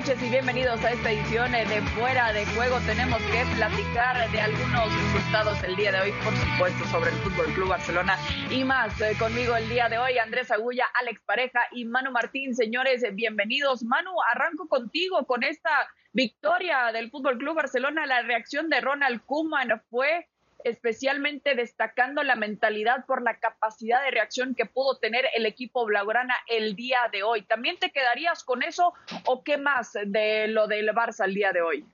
noches y bienvenidos a esta edición de Fuera de Juego. Tenemos que platicar de algunos resultados el día de hoy, por supuesto, sobre el Fútbol Club Barcelona y más. Eh, conmigo el día de hoy, Andrés Agulla, Alex Pareja y Manu Martín. Señores, bienvenidos. Manu, arranco contigo con esta victoria del Fútbol Club Barcelona. La reacción de Ronald Koeman fue especialmente destacando la mentalidad por la capacidad de reacción que pudo tener el equipo blaugrana el día de hoy. ¿También te quedarías con eso o qué más de lo del Barça el día de hoy?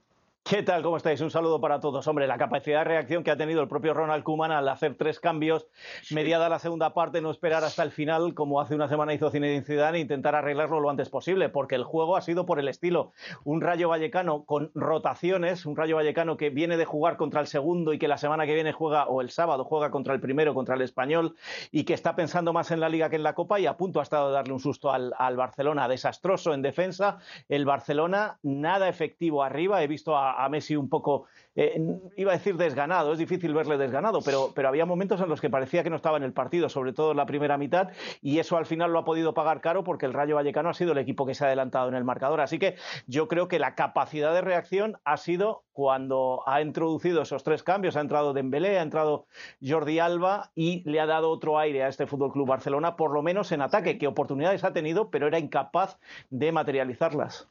¿Qué tal? ¿Cómo estáis? Un saludo para todos. Hombre, la capacidad de reacción que ha tenido el propio Ronald Koeman al hacer tres cambios, mediada la segunda parte, no esperar hasta el final, como hace una semana hizo Zinedine Zidane, e intentar arreglarlo lo antes posible, porque el juego ha sido por el estilo. Un Rayo Vallecano con rotaciones, un Rayo Vallecano que viene de jugar contra el segundo y que la semana que viene juega, o el sábado juega contra el primero, contra el español, y que está pensando más en la Liga que en la Copa y a punto ha estado de darle un susto al, al Barcelona. Desastroso en defensa. El Barcelona nada efectivo arriba. He visto a a Messi un poco, eh, iba a decir desganado, es difícil verle desganado, pero, pero había momentos en los que parecía que no estaba en el partido, sobre todo en la primera mitad, y eso al final lo ha podido pagar caro porque el Rayo Vallecano ha sido el equipo que se ha adelantado en el marcador. Así que yo creo que la capacidad de reacción ha sido cuando ha introducido esos tres cambios, ha entrado Dembélé, ha entrado Jordi Alba y le ha dado otro aire a este Fútbol Club Barcelona, por lo menos en ataque, que oportunidades ha tenido, pero era incapaz de materializarlas.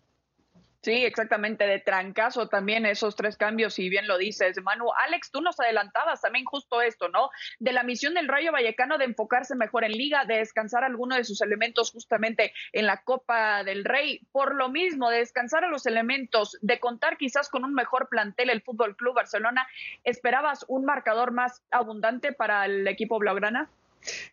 Sí, exactamente, de trancazo también esos tres cambios, si bien lo dices, Manu. Alex, tú nos adelantabas también justo esto, ¿no? De la misión del Rayo Vallecano de enfocarse mejor en liga, de descansar alguno de sus elementos justamente en la Copa del Rey. Por lo mismo, de descansar a los elementos, de contar quizás con un mejor plantel el Fútbol Club Barcelona, ¿esperabas un marcador más abundante para el equipo blaugrana?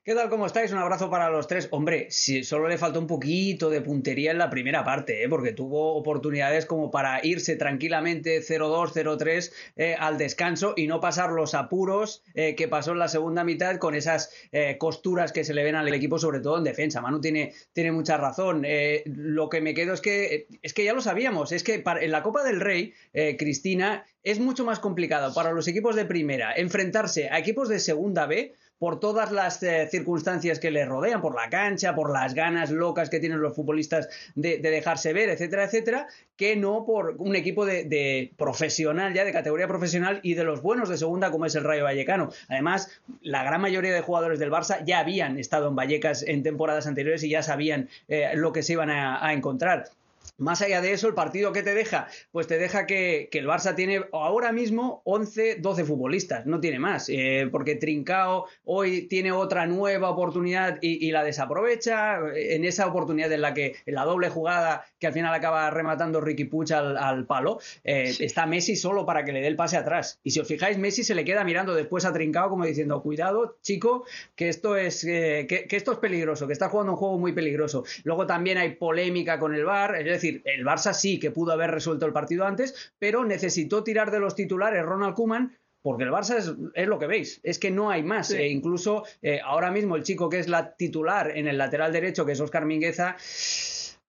¿Qué tal? ¿Cómo estáis? Un abrazo para los tres. Hombre, si solo le faltó un poquito de puntería en la primera parte, ¿eh? porque tuvo oportunidades como para irse tranquilamente 0-2, 0-3 eh, al descanso y no pasar los apuros eh, que pasó en la segunda mitad con esas eh, costuras que se le ven al equipo, sobre todo en defensa. Manu tiene, tiene mucha razón. lo que me quedo es que, es que ya lo sabíamos, es que en la Copa del Rey, Cristina, es mucho más complicado para los equipos de primera enfrentarse a equipos de segunda B por todas las eh, circunstancias que le rodean, por la cancha, por las ganas locas que tienen los futbolistas de, dejarse ver, etcétera, etcétera, que no por un equipo de, profesional, ya de categoría profesional y de los buenos de segunda como es el Rayo Vallecano. Además, la gran mayoría de jugadores del Barça ya habían estado en Vallecas en temporadas anteriores y ya sabían eh, lo que se iban a encontrar. Más allá de eso, el partido que te deja, pues te deja que, el Barça tiene ahora mismo 11, 12 futbolistas, no tiene más, eh, porque Trincao hoy tiene otra nueva oportunidad y, la desaprovecha, en esa oportunidad en la que, en la doble jugada que al final acaba rematando Ricky Puch al, palo, eh, está Messi solo para que le dé el pase atrás. Y si os fijáis, Messi se le queda mirando después a Trincao como diciendo, cuidado, chico, que esto es, eh, que, esto es peligroso, que está jugando un juego muy peligroso. Luego también hay polémica con el VAR, es decir, el Barça sí que pudo haber resuelto el partido antes, pero necesitó tirar de los titulares Ronald Kuman porque el Barça es, lo que veis, es que no hay más. E incluso eh, ahora mismo el chico que es la titular en el lateral derecho, que es Oscar Mingueza,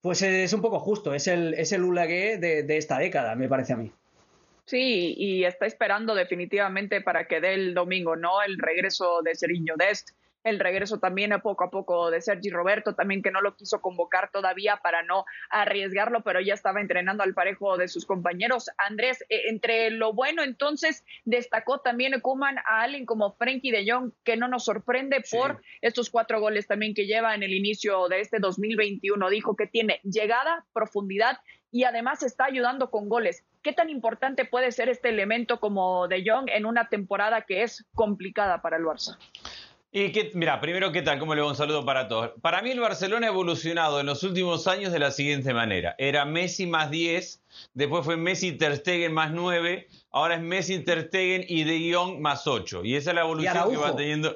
pues es un poco justo, es el, es el Ulagué de, esta década, me parece a mí. Sí, y está esperando definitivamente para que dé el domingo, ¿no? El regreso de Seriño Dest el regreso también a poco a poco de Sergi Roberto, también que no lo quiso convocar todavía para no arriesgarlo, pero ya estaba entrenando al parejo de sus compañeros. Andrés, eh, entre lo bueno entonces destacó también Kuman a alguien como Frenkie de Jong, que no nos sorprende por estos cuatro goles también que lleva en el inicio de este 2021. Dijo que tiene llegada, profundidad y además está ayudando con goles. ¿Qué tan importante puede ser este elemento como de Jong en una temporada que es complicada para el Barça? Y que, mira, primero, ¿qué tal? ¿Cómo le va? Un saludo para todos. Para mí el Barcelona ha evolucionado en los últimos años de la siguiente manera. Era Messi más 10, después fue Messi Ter Stegen más 9, ahora es Messi Ter Stegen y De Jong más 8. Y esa es la evolución que va teniendo.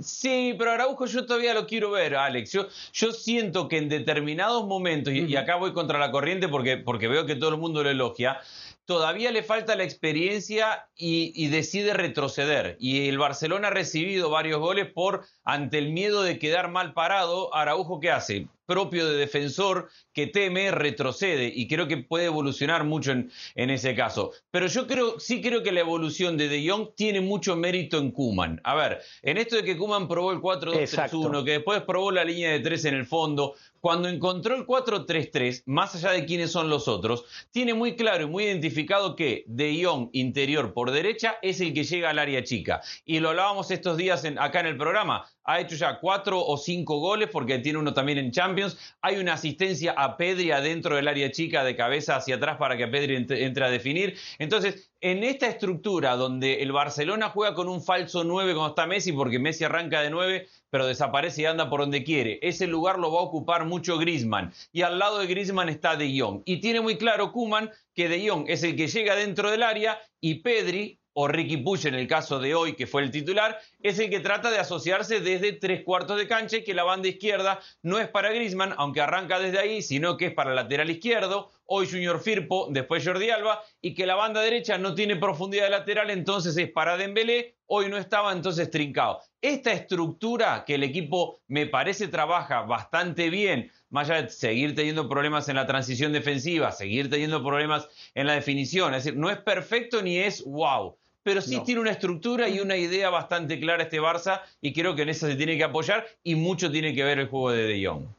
sí, pero Araujo yo todavía lo quiero ver, Alex. Yo, yo siento que en determinados momentos, y, y, acá voy contra la corriente porque, porque veo que todo el mundo lo elogia, todavía le falta la experiencia y, decide retroceder. Y el Barcelona ha recibido varios goles por ante el miedo de quedar mal parado. Araujo, ¿qué hace? Propio de defensor que teme, retrocede y creo que puede evolucionar mucho en, en ese caso. Pero yo creo, sí creo que la evolución de De Jong tiene mucho mérito en Kuman. A ver, en esto de que Kuman probó el 4-2-3-1, que después probó la línea de tres en el fondo, cuando encontró el 4-3-3, más allá de quiénes son los otros, tiene muy claro y muy identificado que De Jong interior por derecha es el que llega al área chica. Y lo hablábamos estos días acá en el programa. Ha hecho ya cuatro o cinco goles porque tiene uno también en Champions. Hay una asistencia a Pedri adentro del área chica de cabeza hacia atrás para que Pedri entre, a definir. Entonces, en esta estructura donde el Barcelona juega con un falso 9 cuando está Messi, porque Messi arranca de 9, pero desaparece y anda por donde quiere. Ese lugar lo va a ocupar mucho Griezmann. Y al lado de Griezmann está De Jong. Y tiene muy claro Kuman que De Jong es el que llega dentro del área y Pedri o Ricky Puch en el caso de hoy, que fue el titular, es el que trata de asociarse desde tres cuartos de cancha y que la banda izquierda no es para Griezmann, aunque arranca desde ahí, sino que es para lateral izquierdo, hoy Junior Firpo, después Jordi Alba, y que la banda derecha no tiene profundidad de lateral, entonces es para Dembélé, hoy no estaba entonces trincado. Esta estructura que el equipo me parece trabaja bastante bien, más allá de seguir teniendo problemas en la transición defensiva, seguir teniendo problemas en la definición, es decir, no es perfecto ni es wow pero sí tiene una estructura y una idea bastante clara este Barça y creo que en esa se tiene que apoyar y mucho tiene que ver el juego de De Jong.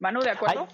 Manu, ¿de acuerdo?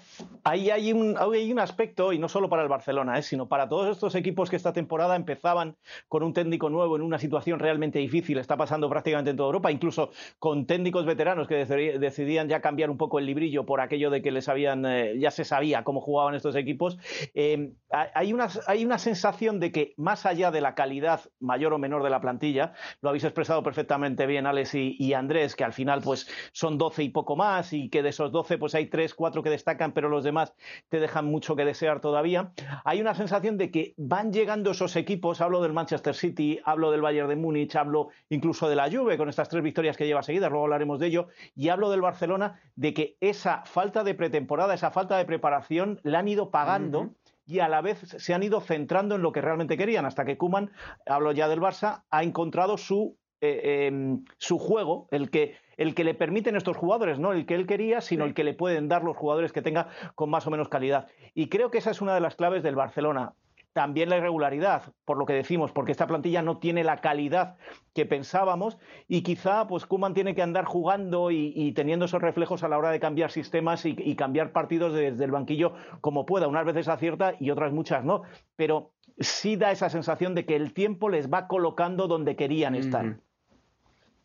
Ahí hay un, hay un aspecto, y no solo para el Barcelona, ¿eh? sino para todos estos equipos que esta temporada empezaban con un técnico nuevo en una situación realmente difícil, está pasando prácticamente en toda Europa, incluso con técnicos veteranos que decidían ya cambiar un poco el librillo por aquello de que les habían, eh, ya se sabía cómo jugaban estos equipos. Eh, hay, una, hay una sensación de que más allá de la calidad mayor o menor de la plantilla, lo habéis expresado perfectamente bien Alex y, y Andrés, que al final pues son 12 y poco más, y que de esos 12 pues hay 3 cuatro que destacan, pero los demás te dejan mucho que desear todavía. Hay una sensación de que van llegando esos equipos, hablo del Manchester City, hablo del Bayern de Múnich, hablo incluso de la Juve con estas tres victorias que lleva seguidas, luego hablaremos de ello, y hablo del Barcelona, de que esa falta de pretemporada, esa falta de preparación la han ido pagando. y a la vez se han ido centrando en lo que realmente querían, hasta que Kuman, hablo ya del Barça, ha encontrado su, eh, em, su juego, el que el que le permiten estos jugadores, no el que él quería, sino el que le pueden dar los jugadores que tenga con más o menos calidad. Y creo que esa es una de las claves del Barcelona. También la irregularidad, por lo que decimos, porque esta plantilla no tiene la calidad que pensábamos y quizá pues Kuman tiene que andar jugando y, teniendo esos reflejos a la hora de cambiar sistemas y, cambiar partidos desde el banquillo como pueda. Unas veces acierta y otras muchas no, pero sí da esa sensación de que el tiempo les va colocando donde querían estar.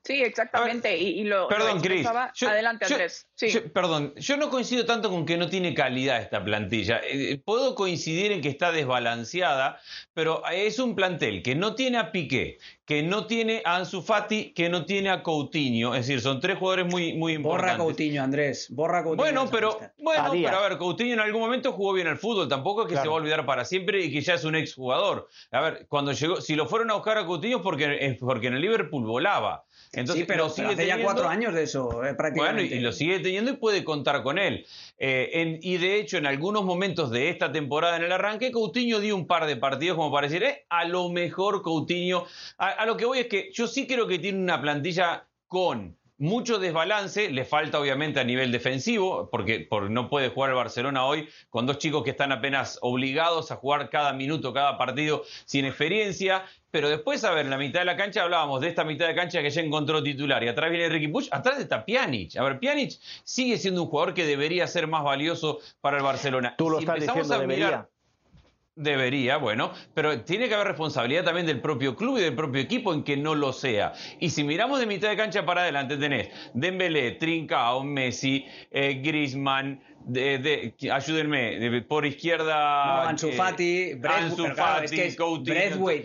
Sí, exactamente. y, lo, perdón, Cris. Adelante, Andrés. perdón, yo no coincido tanto con que no tiene calidad esta plantilla. Eh, puedo coincidir en que está desbalanceada, pero es un plantel que no tiene a Piqué, que no tiene a Ansu Fati, que no tiene a Coutinho. Es decir, son tres jugadores muy, muy importantes. Borra Coutinho, Andrés. Borra Coutinho. Bueno, pero, bueno, pero a ver, Coutinho en algún momento jugó bien al fútbol. Tampoco es que se va a olvidar para siempre y que ya es un exjugador. A ver, cuando llegó, si lo fueron a buscar a Coutinho es porque, es porque en el Liverpool volaba. Entonces, sí, pero, sigue hace ya cuatro años de eso, eh, prácticamente. Bueno, y, lo sigue teniendo y puede contar con él. Eh, y de hecho, en algunos momentos de esta temporada, en el arranque, Coutinho dio un par de partidos como para decir, eh, a lo mejor Coutinho. A, lo que voy es que yo sí creo que tiene una plantilla con mucho desbalance, le falta obviamente a nivel defensivo, porque, no puede jugar el Barcelona hoy con dos chicos que están apenas obligados a jugar cada minuto, cada partido sin experiencia. Pero después, a ver, en la mitad de la cancha hablábamos de esta mitad de cancha que ya encontró titular. Y atrás viene Ricky Puch, atrás está Pjanic. A ver, Pjanic sigue siendo un jugador que debería ser más valioso para el Barcelona. Tú lo estás diciendo, debería. Debería, bueno, pero tiene que haber responsabilidad también del propio club y del propio equipo en que no lo sea. Y si miramos de mitad de cancha para adelante, tenés Dembélé, Trincao, Messi, eh, Griezmann, de, de, ayúdenme, por izquierda. No, Ansu eh, Fati, es que es,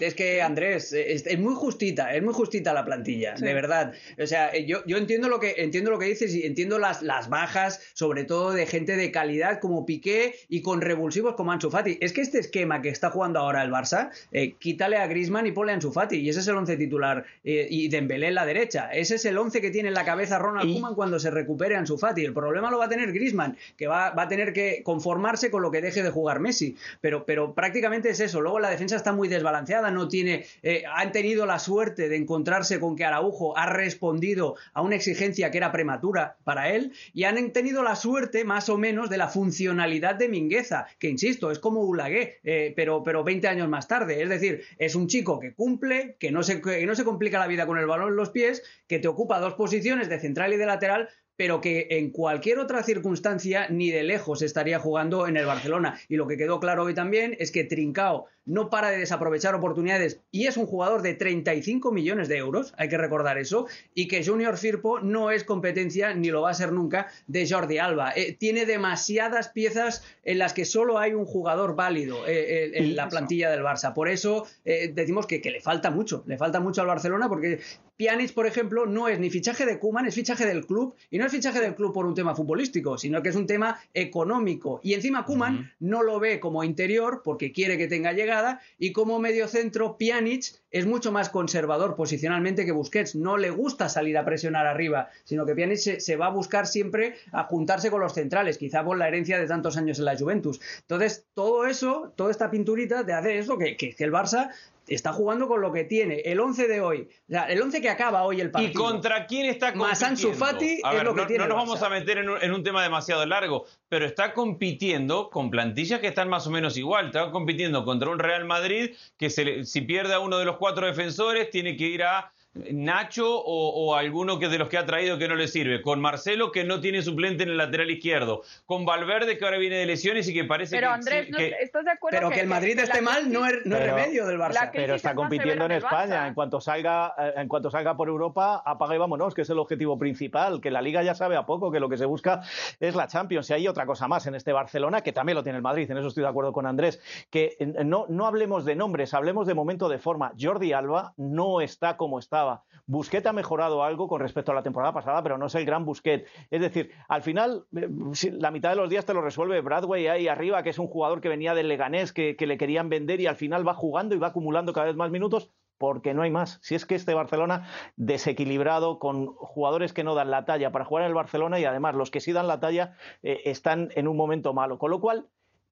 es que Andrés, es, muy justita, es muy justita la plantilla, de verdad. O sea, eh, yo, yo entiendo lo que entiendo lo que dices y entiendo las, las bajas, sobre todo de gente de calidad como Piqué y con revulsivos como Ansu Fati. Es que este esquema que está jugando ahora el Barça, eh, quítale a Griezmann y ponle a Ansu Fati, y ese es el once titular, y Dembélé en la derecha. Ese es el once que tiene en la cabeza Ronald Koeman cuando se recupere Ansu Fati. El problema lo va a tener Griezmann, que que va, a tener que conformarse con lo que deje de jugar Messi. Pero, pero prácticamente es eso. Luego la defensa está muy desbalanceada, no tiene, eh, han tenido la suerte de encontrarse con que Araujo ha respondido a una exigencia que era prematura para él y han tenido la suerte más o menos de la funcionalidad de Mingueza, que insisto, es como Ulagué, eh, pero, pero 20 años más tarde. Es decir, es un chico que cumple, que no, se, que no se complica la vida con el balón en los pies, que te ocupa dos posiciones de central y de lateral, pero que en cualquier otra circunstancia ni de lejos estaría jugando en el Barcelona. Y lo que quedó claro hoy también es que Trincao no para de desaprovechar oportunidades y es un jugador de 35 millones de euros, hay que recordar eso, y que Junior Firpo no es competencia ni lo va a ser nunca de Jordi Alba. Eh, tiene demasiadas piezas en las que solo hay un jugador válido eh, eh, en la plantilla del Barça. Por eso decimos que, que, le falta mucho, le falta mucho al Barcelona porque Pjanic, por ejemplo, no es ni fichaje de Kuman, es fichaje del club y no es fichaje del club por un tema futbolístico, sino que es un tema económico. Y encima Kuman no lo ve como interior porque quiere que tenga llegada y como mediocentro Pjanic es mucho más conservador posicionalmente que Busquets. No le gusta salir a presionar arriba, sino que Pjanic se, va a buscar siempre a juntarse con los centrales, quizá por la herencia de tantos años en la Juventus. Entonces, todo eso, toda esta pinturita te hace eso, que, que el Barça está jugando con lo que tiene. El 11 de hoy, o sea, el 11 que acaba hoy el partido. ¿Y contra quién está compitiendo? Fati es lo que no, tiene. No nos vamos a meter en un, tema demasiado largo, pero está compitiendo con plantillas que están más o menos igual. Está compitiendo contra un Real Madrid que si pierde a uno de los cuatro defensores tiene que ir a Nacho o, alguno que de los que ha traído que no le sirve, con Marcelo que no tiene suplente en el lateral izquierdo, con Valverde que ahora viene de lesiones y que parece pero que, Andrés, ¿estás de acuerdo pero que, el Madrid esté mal no es, remedio del Barça. Pero está compitiendo en España. En cuanto salga, eh, en cuanto salga por Europa, apaga y vámonos, que es el objetivo principal. Que la Liga ya sabe a poco que lo que se busca es la Champions. Y hay otra cosa más en este Barcelona que también lo tiene el Madrid. En eso estoy de acuerdo con Andrés. Que no, no hablemos de nombres, hablemos de momento de forma. Jordi Alba no está como estaba. Busquet ha mejorado algo con respecto a la temporada pasada, pero no es el gran Busquet. Es decir, al final, eh, la mitad de los días te lo resuelve Bradway ahí arriba, que es un jugador que venía del Leganés, que, le querían vender y al final va jugando y va acumulando cada vez más minutos porque no hay más. Si es que este Barcelona desequilibrado, con jugadores que no dan la talla para jugar en el Barcelona y además los que sí dan la talla eh, están en un momento malo. Con lo cual,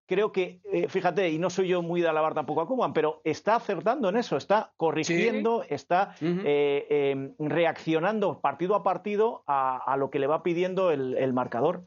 creo que, eh, fíjate, y no soy yo muy de alabar tampoco a Kuman, pero está acertando en eso, está corrigiendo, está eh, em, reaccionando partido a partido a, lo que le va pidiendo el, marcador.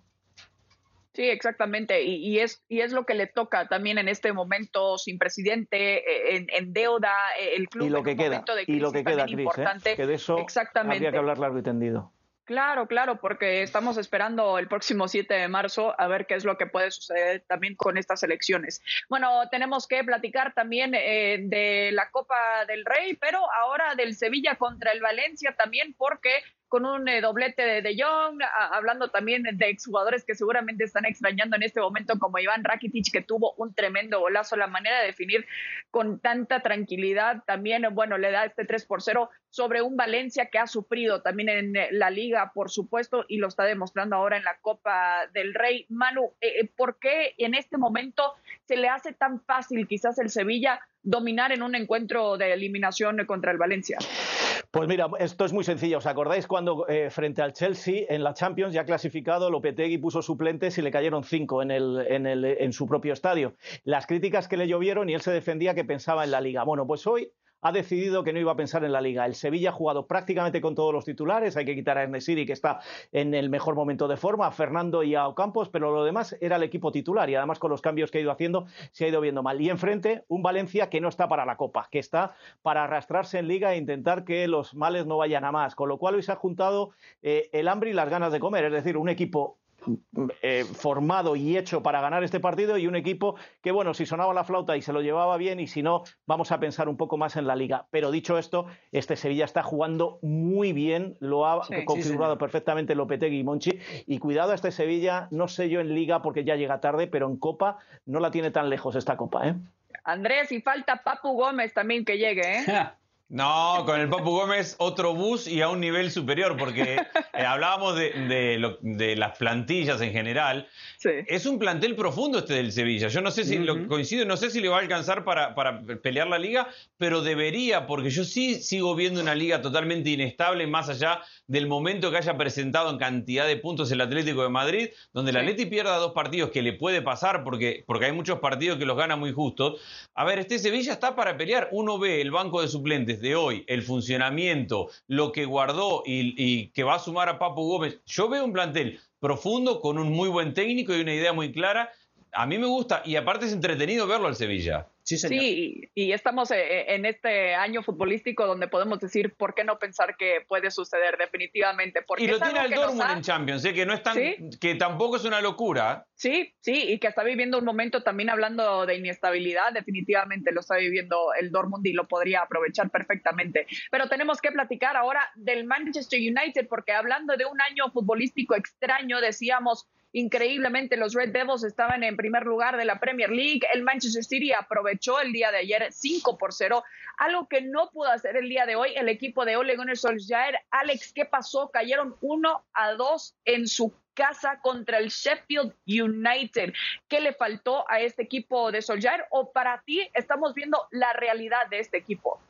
Sí, exactamente. Y, es, y es lo que le toca también en este momento sin presidente, eh, en, deuda, el club. Y lo que queda, y lo que queda, Cris, que de eso exactamente. habría que hablar largo y tendido. Claro, claro, porque estamos esperando el próximo 7 de marzo a ver qué es lo que puede suceder también con estas elecciones. Bueno, tenemos que platicar también eh, de la Copa del Rey, pero ahora del Sevilla contra el Valencia también, porque con un eh, doblete de De Jong, hablando también de exjugadores que seguramente están extrañando en este momento, como Iván Rakitic, que tuvo un tremendo golazo, la manera de definir con tanta tranquilidad, también, bueno, le da este 3 por 0 sobre un Valencia que ha sufrido también en eh, la liga, por supuesto, y lo está demostrando ahora en la Copa del Rey. Manu, eh, ¿por qué en este momento se le hace tan fácil quizás el Sevilla dominar en un encuentro de eliminación contra el Valencia? Pues mira, esto es muy sencillo. ¿Os acordáis cuando eh, frente al Chelsea en la Champions ya clasificado, Lopetegui puso suplentes y le cayeron cinco en, el, en, el, en su propio estadio? Las críticas que le llovieron y él se defendía que pensaba en la liga. Bueno, pues hoy ha decidido que no iba a pensar en la liga. El Sevilla ha jugado prácticamente con todos los titulares, hay que quitar a Ernesiri que está en el mejor momento de forma, a Fernando y a Ocampos, pero lo demás era el equipo titular y además con los cambios que ha ido haciendo se ha ido viendo mal. Y enfrente un Valencia que no está para la Copa, que está para arrastrarse en liga e intentar que los males no vayan a más, con lo cual hoy se ha juntado eh, el hambre y las ganas de comer, es decir, un equipo eh, formado y hecho para ganar este partido y un equipo que, bueno, si sonaba la flauta y se lo llevaba bien y si no, vamos a pensar un poco más en la liga. Pero dicho esto, este Sevilla está jugando muy bien, lo ha configurado perfectamente Lopetegui y Monchi y cuidado a este Sevilla, no sé yo en liga porque ya llega tarde, pero en Copa no la tiene tan lejos esta Copa. ¿eh? Andrés, y falta Papu Gómez también que llegue, ¿eh? No, con el Papu Gómez otro bus y a un nivel superior, porque eh, hablábamos de, las plantillas en general. Es un plantel profundo este del Sevilla. Yo no sé si lo coincido, no sé si le va a alcanzar para, para, pelear la liga, pero debería, porque yo sí sigo viendo una liga totalmente inestable, más allá del momento que haya presentado en cantidad de puntos el Atlético de Madrid, donde el Atleti pierda dos partidos que le puede pasar, porque, porque hay muchos partidos que los gana muy justos. A ver, este Sevilla está para pelear. Uno ve el banco de suplentes de hoy, el funcionamiento, lo que guardó y, que va a sumar a Papu Gómez, yo veo un plantel profundo, con un muy buen técnico y una idea muy clara. A mí me gusta y aparte es entretenido verlo al Sevilla. Sí, y estamos eh, eh, en este año futbolístico donde podemos decir por qué no pensar que puede suceder definitivamente. Porque y lo tiene el Dortmund en Champions, ¿eh? que no es tan, que tampoco es una locura. Sí, sí, y que está viviendo un momento también hablando de inestabilidad, definitivamente lo está viviendo el Dortmund y lo podría aprovechar perfectamente. Pero tenemos que platicar ahora del Manchester United porque hablando de un año futbolístico extraño, decíamos Increíblemente, los Red Devils estaban en primer lugar de la Premier League. El Manchester City aprovechó el día de ayer 5 por 0, algo que no pudo hacer el día de hoy el equipo de Ole Gunnar Solskjaer. Alex, ¿qué pasó? Cayeron 1 a 2 en su casa contra el Sheffield United. ¿Qué le faltó a este equipo de Solskjaer? ¿O para ti estamos viendo la realidad de este equipo?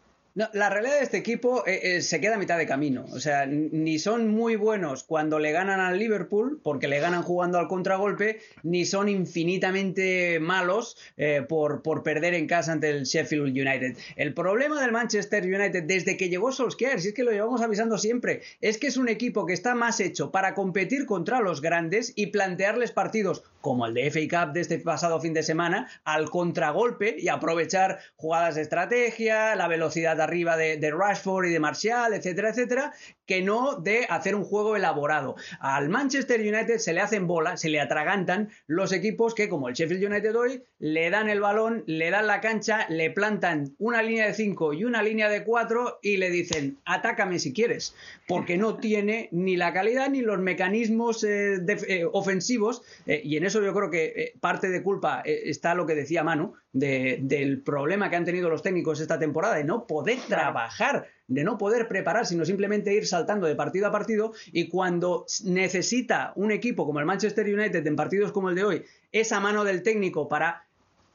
La realidad de este equipo eh, eh, se queda a mitad de camino. O sea, ni son muy buenos cuando le ganan al Liverpool, porque le ganan jugando al contragolpe, ni son infinitamente malos eh, por, por, perder en casa ante el Sheffield United. El problema del Manchester United desde que llegó Solskjaer, si es que lo llevamos avisando siempre, es que es un equipo que está más hecho para competir contra los grandes y plantearles partidos como el de FA Cup de este pasado fin de semana, al contragolpe y aprovechar jugadas de estrategia, la velocidad de arriba de, Rashford y de Martial, etcétera, etcétera, que no de hacer un juego elaborado. Al Manchester United se le hacen bola, se le atragantan los equipos que, como el Sheffield United hoy, le dan el balón, le dan la cancha, le plantan una línea de 5 y una línea de 4 y le dicen, atácame si quieres, porque no tiene ni la calidad ni los mecanismos eh, eh, ofensivos eh, y en eso yo creo que parte de culpa está lo que decía Manu, del problema que han tenido los técnicos esta temporada, de no poder trabajar, de no poder preparar, sino simplemente ir saltando de partido a partido. Y cuando necesita un equipo como el Manchester United en partidos como el de hoy, esa mano del técnico para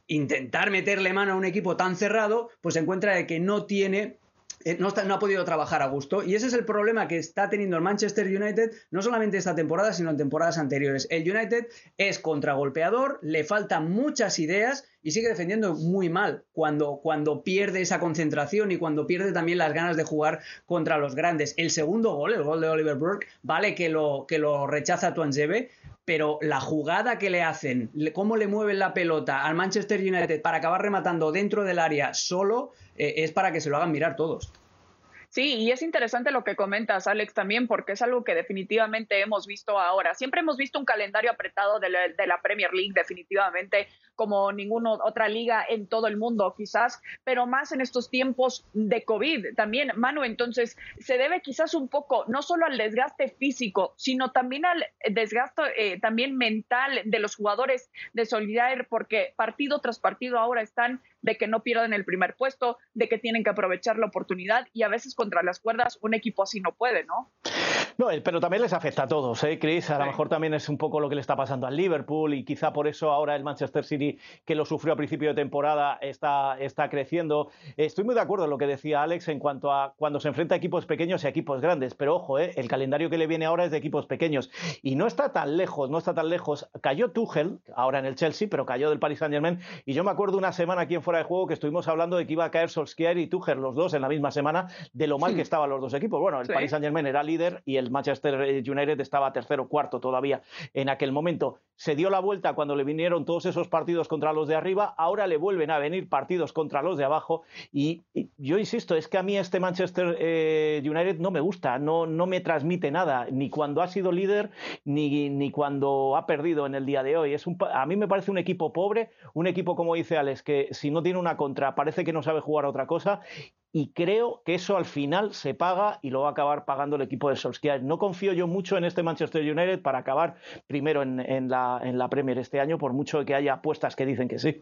intentar meterle mano a un equipo tan cerrado, pues se encuentra de que no tiene eh, no, ha podido trabajar a gusto. Y ese es el problema que está teniendo el Manchester United, no solamente esta temporada, sino en temporadas anteriores. El United es contragolpeador, le faltan muchas ideas y sigue defendiendo muy mal cuando, cuando pierde esa concentración y cuando pierde también las ganas de jugar contra los grandes. El segundo gol, el gol de Oliver Burke, vale que lo, que lo rechaza Tuanzebe, pero la jugada que le hacen, cómo le mueven la pelota al Manchester United para acabar rematando dentro del área solo, eh, es para que se lo hagan mirar todos. Sí, y es interesante lo que comentas, Alex, también, porque es algo que definitivamente hemos visto ahora. Siempre hemos visto un calendario apretado de la, Premier League, definitivamente, como ninguna otra liga en todo el mundo, quizás, pero más en estos tiempos de COVID también, Manu. Entonces, se debe quizás un poco, no solo al desgaste físico, sino también al desgaste eh, también mental de los jugadores de Solidaridad, porque partido tras partido ahora están de que no pierdan el primer puesto, de que tienen que aprovechar la oportunidad y a veces contra las cuerdas un equipo así no puede, ¿no? No, pero también les afecta a todos, ¿eh, Chris? A lo mejor también es un poco lo que le está pasando al Liverpool y quizá por eso ahora el Manchester City, que lo sufrió a principio de temporada, está, está creciendo. Estoy muy de acuerdo en lo que decía Alex en cuanto a cuando se enfrenta a equipos pequeños y a equipos grandes, pero ojo, ¿eh? el calendario que le viene ahora es de equipos pequeños y no está tan lejos, no está tan lejos. Cayó Tuchel, ahora en el Chelsea, pero cayó del Paris Saint-Germain y yo me acuerdo una semana aquí en Fuera de Juego que estuvimos hablando de que iba a caer Solskjaer y Tuchel, los dos en la misma semana, de lo mal que estaban los dos equipos. Bueno, el Paris Saint-Germain era líder y el Manchester United estaba tercero, cuarto todavía en aquel momento. Se dio la vuelta cuando le vinieron todos esos partidos contra los de arriba, ahora le vuelven a venir partidos contra los de abajo y, yo insisto, es que a mí este Manchester eh, United no me gusta, no, no me transmite nada, ni cuando ha sido líder, ni, ni cuando ha perdido en el día de hoy. Es un, a mí me parece un equipo pobre, un equipo, como dice Alex, que si no tiene una contra parece que no sabe jugar otra cosa y creo que eso al final se paga y lo va a acabar pagando el equipo de Solskjaer. No confío yo mucho en este Manchester United para acabar primero en, la, en la Premier este año, por mucho que haya apuestas que dicen que sí.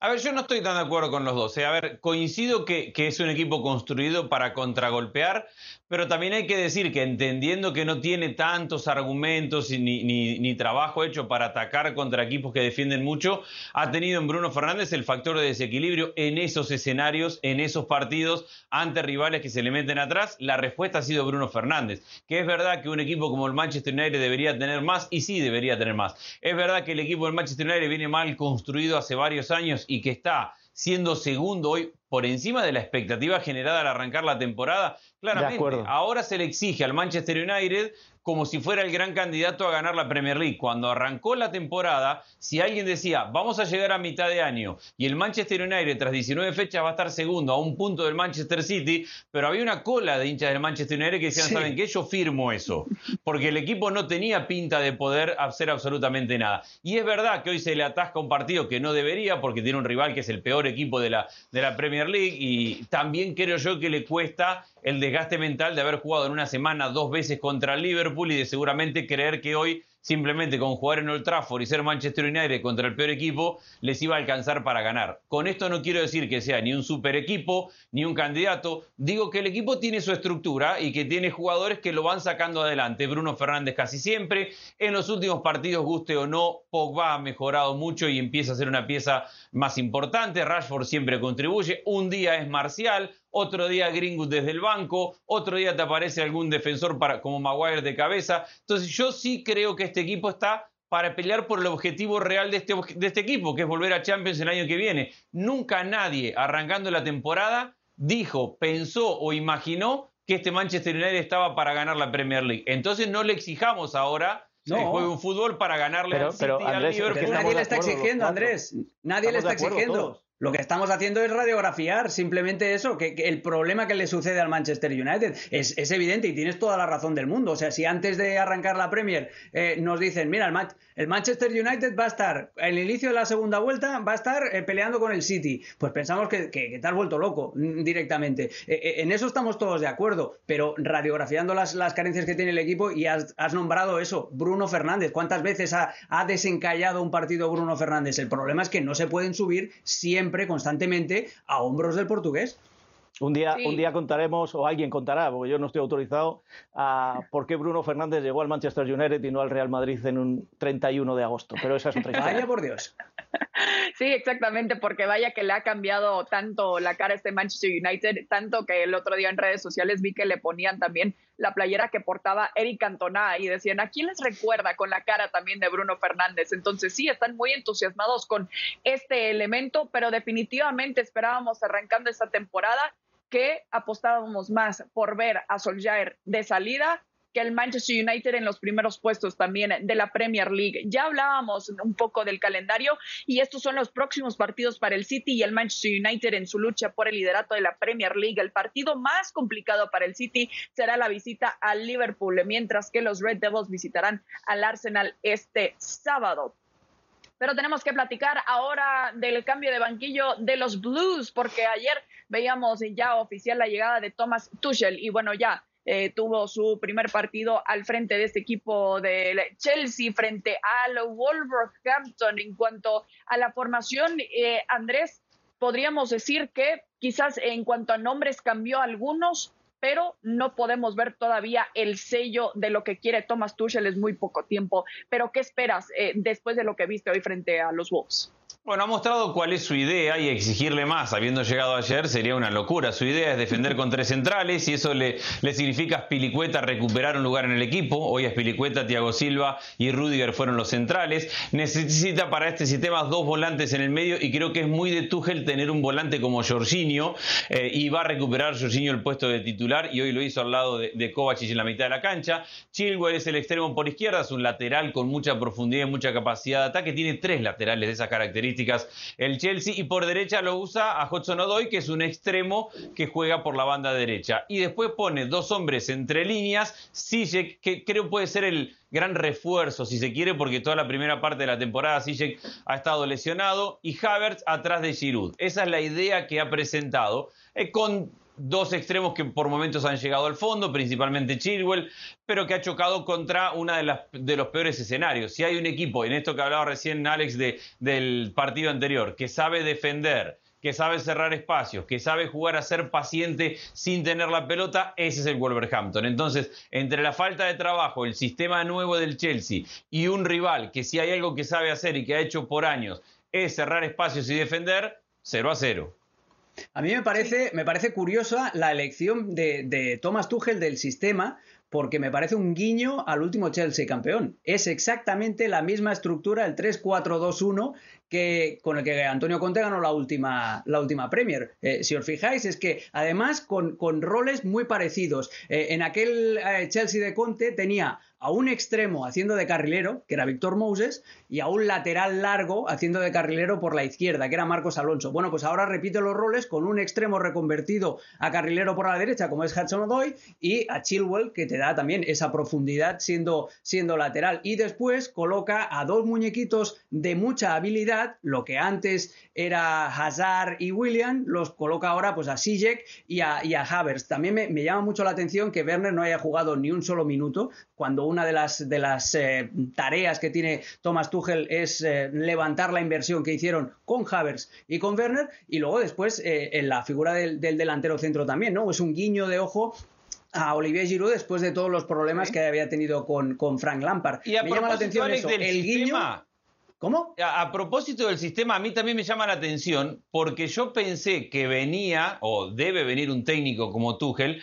A ver, yo no estoy tan de acuerdo con los dos. ¿eh? A ver, coincido que, es un equipo construido para contragolpear, pero también hay que decir que entendiendo que no tiene tantos argumentos ni, trabajo hecho para atacar contra equipos que defienden mucho, ha tenido en Bruno Fernández el factor de desequilibrio en esos escenarios, en esos partidos, ante rivales que se le meten atrás. La respuesta ha sido Bruno Fernández, que es verdad que un equipo como el Manchester United debería tener más, y sí debería tener más. Es verdad que el equipo del Manchester United viene mal construido hace varios años y que está siendo segundo hoy por encima de la expectativa generada al arrancar la temporada. Claramente, ahora se le exige al Manchester United como si fuera el gran candidato a ganar la Premier League. Cuando arrancó la temporada, si alguien decía, vamos a llegar a mitad de año y el Manchester United tras 19 fechas va a estar segundo a un punto del Manchester City, pero había una cola de hinchas del Manchester United que decían, ¿saben qué? Yo firmo eso, porque el equipo no tenía pinta de poder hacer absolutamente nada. Y es verdad que hoy se le atasca un partido que no debería, porque tiene un rival que es el peor equipo de la, de la Premier League, y también creo yo que le cuesta el desgaste mental de haber jugado en una semana dos veces contra Liverpool y de seguramente creer que hoy simplemente con jugar en Old Trafford y ser Manchester United contra el peor equipo, les iba a alcanzar para ganar. Con esto no quiero decir que sea ni un super equipo, ni un candidato. Digo que el equipo tiene su estructura y que tiene jugadores que lo van sacando adelante. Bruno Fernández casi siempre. En los últimos partidos, guste o no, Pogba ha mejorado mucho y empieza a ser una pieza más importante. Rashford siempre contribuye. Un día es Marcial, otro día Greenwood desde el banco, otro día te aparece algún defensor para, como Maguire de cabeza. Entonces yo sí creo que este equipo está para pelear por el objetivo real de este, de este equipo, que es volver a Champions el año que viene. Nunca nadie, arrancando la temporada, dijo, pensó o imaginó que este Manchester United estaba para ganar la Premier League. Entonces no le exijamos ahora que juegue un fútbol para ganarle al City, Nadie le está exigiendo, Andrés. Nadie le está exigiendo. Lo que estamos haciendo es radiografiar simplemente eso, que, el problema que le sucede al Manchester United es, evidente y tienes toda la razón del mundo. O sea, si antes de arrancar la Premier eh, nos dicen, mira, el, Manchester United va a estar, el inicio de la segunda vuelta va a estar eh, peleando con el City, pues pensamos que, te has vuelto loco mm, directamente. Eh, en eso estamos todos de acuerdo, pero radiografiando las, carencias que tiene el equipo y has, nombrado eso, Bruno Fernández. ¿Cuántas veces ha desencallado un partido Bruno Fernández? El problema es que no se pueden subir siempre constantemente, a hombros del portugués. Un día, un día contaremos, o alguien contará, porque yo no estoy autorizado, a por qué Bruno Fernández llegó al Manchester United y no al Real Madrid en un 31 de agosto. Pero esa es otra historia. Vaya por Dios. Sí, exactamente, porque vaya que le ha cambiado tanto la cara a este Manchester United, tanto que el otro día en redes sociales vi que le ponían también la playera que portaba Eric Cantona y decían, ¿a quién les recuerda con la cara también de Bruno Fernández? Entonces sí, están muy entusiasmados con este elemento, pero definitivamente esperábamos arrancando esta temporada que apostábamos más por ver a Solskjaer de salida que el Manchester United en los primeros puestos también de la Premier League. Ya hablábamos un poco del calendario y estos son los próximos partidos para el City y el Manchester United en su lucha por el liderato de la Premier League. El partido más complicado para el City será la visita al Liverpool, mientras que los Red Devils visitarán al Arsenal este sábado. Pero tenemos que platicar ahora del cambio de banquillo de los Blues, porque ayer veíamos ya oficial la llegada de Thomas Tuchel y bueno, ya eh, tuvo su primer partido al frente de este equipo de Chelsea frente al Wolverhampton. En cuanto a la formación, eh, Andrés, podríamos decir que quizás en cuanto a nombres cambió algunos, pero no podemos ver todavía el sello de lo que quiere Thomas Tuchel, es muy poco tiempo. Pero ¿qué esperas eh, después de lo que viste hoy frente a los Wolves? Bueno, ha mostrado cuál es su idea y exigirle más, habiendo llegado ayer, sería una locura. Su idea es defender con tres centrales y eso le, significa a Spilicueta recuperar un lugar en el equipo. Hoy a Spilicueta, Thiago Silva y Rudiger fueron los centrales. Necesita para este sistema dos volantes en el medio y creo que es muy de Tuchel tener un volante como Jorginho eh, y va a recuperar Jorginho el puesto de titular y hoy lo hizo al lado de, de Kovacic en la mitad de la cancha. Chilwell es el extremo por izquierda, es un lateral con mucha profundidad y mucha capacidad de ataque. Tiene tres laterales de esas características el Chelsea y por derecha lo usa a Hudson Odoi, que es un extremo que juega por la banda derecha. Y después pone dos hombres entre líneas, Sijek, que creo puede ser el gran refuerzo, si se quiere, porque toda la primera parte de la temporada Sijek ha estado lesionado, y Havertz atrás de Giroud. Esa es la idea que ha presentado, eh, con dos extremos que por momentos han llegado al fondo, principalmente Chilwell, pero que ha chocado contra uno de, los peores escenarios. Si hay un equipo, en esto que hablaba recién Alex de, del partido anterior, que sabe defender, que sabe cerrar espacios, que sabe jugar a ser paciente sin tener la pelota, ese es el Wolverhampton. Entonces, entre la falta de trabajo, el sistema nuevo del Chelsea y un rival que si hay algo que sabe hacer y que ha hecho por años es cerrar espacios y defender, 0 a 0. A mí me parece, me parece curiosa la elección de, de Thomas Tuchel del sistema, porque me parece un guiño al último Chelsea campeón. Es exactamente la misma estructura, el 3-4-2-1, que, con el que Antonio Conte ganó la última, la última Premier. Eh, si os fijáis, es que además con, con roles muy parecidos. Eh, en aquel eh, Chelsea de Conte tenía a un extremo haciendo de carrilero, que era Víctor Moses, y a un lateral largo haciendo de carrilero por la izquierda, que era Marcos Alonso. Bueno, pues ahora repite los roles con un extremo reconvertido a carrilero por la derecha, como es Hudson Odoi, y a Chilwell, que te da también esa profundidad siendo, siendo lateral. Y después coloca a dos muñequitos de mucha habilidad, lo que antes era Hazard y William, los coloca ahora pues a Sijek y a, Havers. También me, llama mucho la atención que Werner no haya jugado ni un solo minuto, cuando una de las, de las eh, tareas que tiene Thomas Tuchel es eh, levantar la inversión que hicieron con Havers y con Werner, y luego después eh, en la figura del, delantero centro también, ¿no? Es un guiño de ojo a Olivier Giroud después de todos los problemas que había tenido con, con Frank Lampard. Y me llama la atención eso, el guiño... ¿Cómo? A, propósito del sistema, a mí también me llama la atención porque yo pensé que venía, o debe venir un técnico como Tuchel,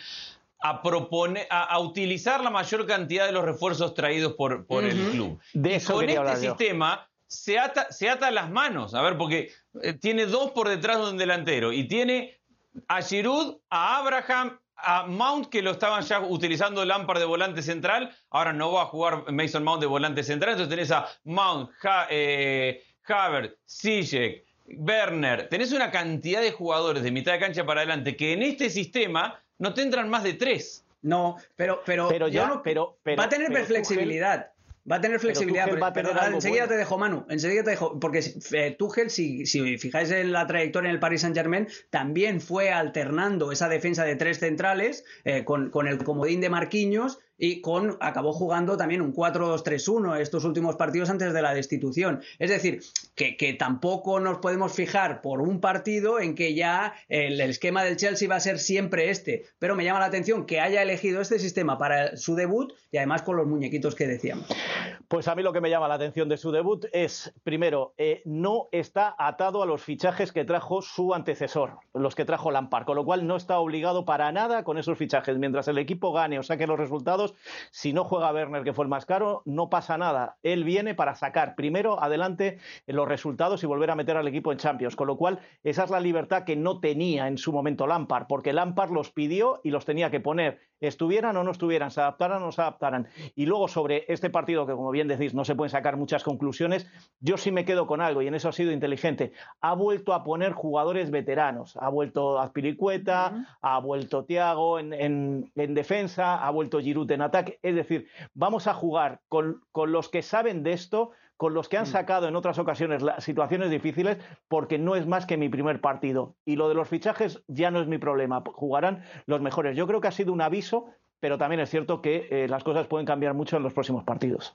a, proponer, a, utilizar la mayor cantidad de los refuerzos traídos por, por el club. De eso con este sistema se ata, se ata las manos, a ver, porque eh, tiene dos por detrás de un delantero y tiene a Giroud, a Abraham, a Mount, que lo estaban ya utilizando Lampard de volante central, ahora no va a jugar Mason Mount de volante central, entonces tenés a Mount, ha, eh, Havertz, Werner, tenés una cantidad de jugadores de mitad de cancha para adelante que en este sistema no tendrán más de tres. No, pero, pero, pero ya, pero, va a tener flexibilidad. Va a tener flexibilidad. Pero, enseguida te dejo, Manu. Enseguida te dejo. Porque eh, Tuchel, si, si fijáis en la trayectoria en el Paris Saint Germain, también fue alternando esa defensa de tres centrales eh, con, con, el comodín de Marquinhos y con acabó jugando también un 4-2-3-1 estos últimos partidos antes de la destitución. Es decir, que, tampoco nos podemos fijar por un partido en que ya el, esquema del Chelsea va a ser siempre este, pero me llama la atención que haya elegido este sistema para su debut y además con los muñequitos que decíamos. Pues a mí lo que me llama la atención de su debut es, primero, eh, no está atado a los fichajes que trajo su antecesor, los que trajo Lampard, con lo cual no está obligado para nada con esos fichajes. Mientras el equipo gane o saque los resultados, si no juega Werner, que fue el más caro, no pasa nada. Él viene para sacar primero adelante los resultados y volver a meter al equipo en Champions. Con lo cual, esa es la libertad que no tenía en su momento Lampard, porque Lampard los pidió y los tenía que poner, estuvieran o no estuvieran, se adaptaran o no se adaptaran. Y luego, sobre este partido, que como bien decís, no se pueden sacar muchas conclusiones, yo sí me quedo con algo, y en eso ha sido inteligente. Ha vuelto a poner jugadores veteranos. Ha vuelto Azpilicueta, ha vuelto Tiago en, en, defensa, ha vuelto Giroud en ataque. Es decir, vamos a jugar con, con los que saben de esto, con los que han mm. sacado en otras ocasiones las situaciones difíciles, porque no es más que mi primer partido. Y lo de los fichajes ya no es mi problema, jugarán los mejores. Yo creo que ha sido un aviso, pero también es cierto que eh, las cosas pueden cambiar mucho en los próximos partidos.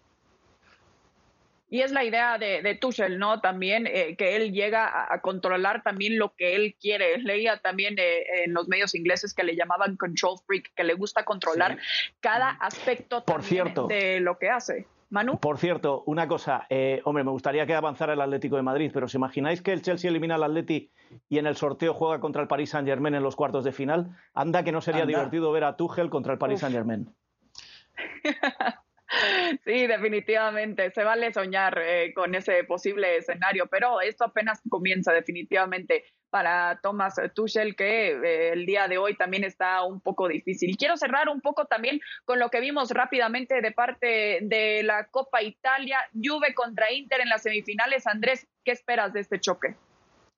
Y es la idea de, de Tuchel, ¿no? También eh, que él llega a, controlar también lo que él quiere. Leía también eh, en los medios ingleses que le llamaban control freak, que le gusta controlar cada aspecto Por cierto, de lo que hace. Manu. Por cierto, una cosa, eh, hombre, me gustaría que avanzara el Atlético de Madrid, pero ¿os imagináis que el Chelsea elimina al Atleti y en el sorteo juega contra el Paris Saint Germain en los cuartos de final? Anda que no sería divertido ver a Tuchel contra el Paris Saint Germain. Sí, definitivamente. Se vale soñar eh, con ese posible escenario, pero esto apenas comienza definitivamente para Thomas Tuchel, que eh, el día de hoy también está un poco difícil. Quiero cerrar un poco también con lo que vimos rápidamente de parte de la Copa Italia, Juve contra Inter en las semifinales. Andrés, ¿qué esperas de este choque?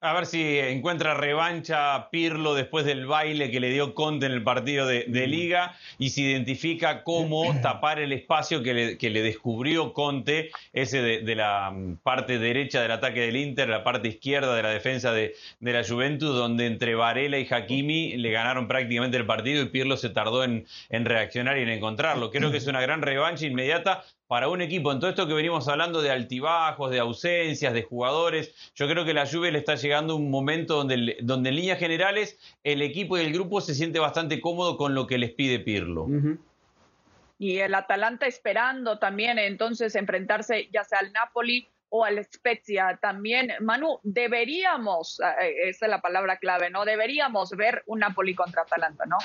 A ver si encuentra revancha Pirlo después del baile que le dio Conte en el partido de, Mm. Liga y se identifica cómo tapar el espacio que le, descubrió Conte, ese de, la mm, parte derecha del ataque del Inter, la parte izquierda de la defensa de, la Juventus, donde entre Varela y Hakimi le ganaron prácticamente el partido y Pirlo se tardó en, en reaccionar y en encontrarlo. Creo que es una gran revancha inmediata para un equipo, en todo esto que venimos hablando de altibajos, de ausencias, de jugadores, yo creo que la Juve le está llegando un momento donde, donde en líneas generales el equipo y el grupo se siente bastante cómodo con lo que les pide Pirlo. Y el Atalanta esperando también entonces enfrentarse ya sea al Napoli o al Spezia también. Manu, deberíamos, eh, esa es la palabra clave, ¿no? Deberíamos ver un Napoli contra Atalanta, ¿no?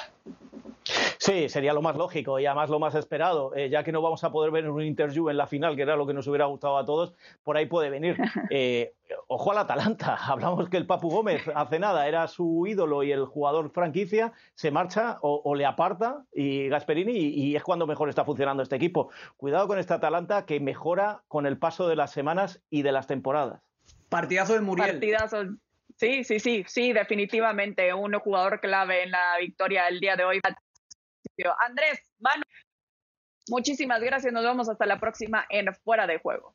Sí, sería lo más lógico y además lo más esperado, eh, ya que no vamos a poder ver un interview en la final, que era lo que nos hubiera gustado a todos, por ahí puede venir. Eh, ojo al Atalanta, hablamos que el Papu Gómez hace nada era su ídolo y el jugador franquicia, se marcha o, le aparta y Gasperini y, es cuando mejor está funcionando este equipo. Cuidado con este Atalanta que mejora con el paso de las semanas y de las temporadas. Partidazo de Muriel. Partidazo. Sí, sí, sí, sí, definitivamente un jugador clave en la victoria del día de hoy. Andrés, Manu, muchísimas gracias. Nos vemos hasta la próxima en Fuera de Juego.